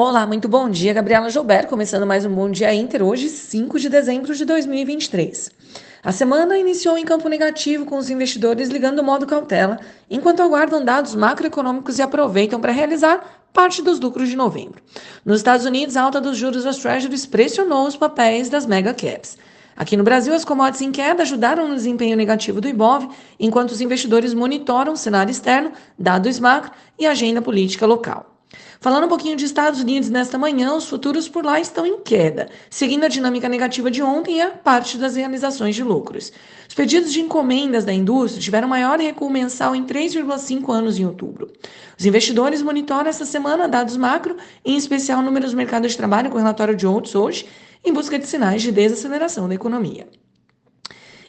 Olá, muito bom dia, Gabriela Joubert, começando mais um Bom Dia Inter, hoje 5 de dezembro de 2023. A semana iniciou em campo negativo, com os investidores ligando o modo cautela, enquanto aguardam dados macroeconômicos e aproveitam para realizar parte dos lucros de novembro. Nos Estados Unidos, a alta dos juros das Treasuries pressionou os papéis das mega caps. Aqui no Brasil, as commodities em queda ajudaram no desempenho negativo do Ibov, enquanto os investidores monitoram o cenário externo, dados macro e agenda política local. Falando um pouquinho de Estados Unidos nesta manhã, os futuros por lá estão em queda, seguindo a dinâmica negativa de ontem e a parte das realizações de lucros. Os pedidos de encomendas da indústria tiveram maior recuo mensal em 3,5 anos em outubro. Os investidores monitoram esta semana dados macro, em especial números do mercado de trabalho com relatório de outros hoje, em busca de sinais de desaceleração da economia.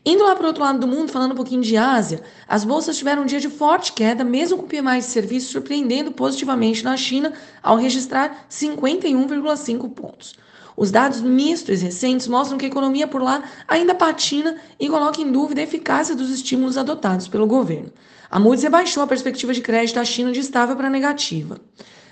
Indo lá para o outro lado do mundo, falando um pouquinho de Ásia, as bolsas tiveram um dia de forte queda, mesmo com o PMI de serviços surpreendendo positivamente na China ao registrar 51,5 pontos. Os dados mistos recentes mostram que a economia por lá ainda patina e coloca em dúvida a eficácia dos estímulos adotados pelo governo. A Moody's rebaixou a perspectiva de crédito da China de estável para negativa.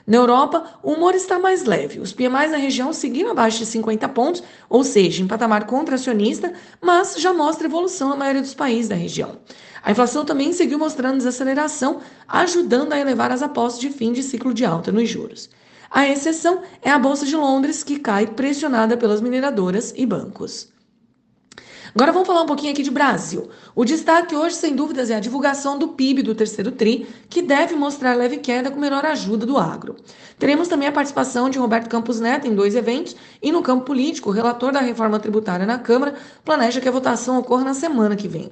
Na Europa, o humor está mais leve. Os PMIs na região seguiram abaixo de 50 pontos, ou seja, em patamar contracionista, mas já mostra evolução na maioria dos países da região. A inflação também seguiu mostrando desaceleração, ajudando a elevar as apostas de fim de ciclo de alta nos juros. A exceção é a Bolsa de Londres, que cai pressionada pelas mineradoras e bancos. Agora vamos falar um pouquinho aqui de Brasil. O destaque hoje, sem dúvidas, é a divulgação do PIB do terceiro TRI, que deve mostrar leve queda com melhor ajuda do agro. Teremos também a participação de Roberto Campos Neto em dois eventos e no campo político, o relator da reforma tributária na Câmara planeja que a votação ocorra na semana que vem.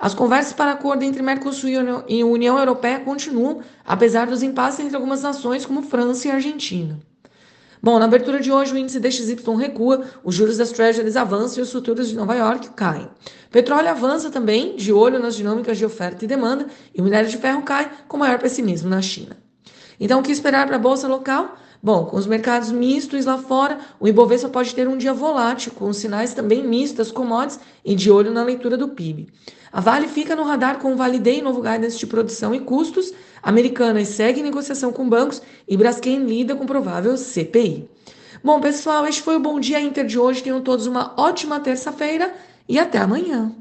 As conversas para acordo entre Mercosul e União Europeia continuam, apesar dos impasses entre algumas nações como França e Argentina. Bom, na abertura de hoje o índice DXY recua, os juros das Treasuries avançam e os futuros de Nova York caem. Petróleo avança também, de olho nas dinâmicas de oferta e demanda, e o minério de ferro cai com maior pessimismo na China. Então, o que esperar para a bolsa local? Bom, com os mercados mistos lá fora, o Ibovespa pode ter um dia volátil, com sinais também mistos, commodities e de olho na leitura do PIB. A Vale fica no radar com o Validei novo guidance de produção e custos, Americanas segue negociação com bancos e Braskem lida com provável CPI. Bom, pessoal, este foi o Bom Dia Inter de hoje. Tenham todos uma ótima terça-feira e até amanhã.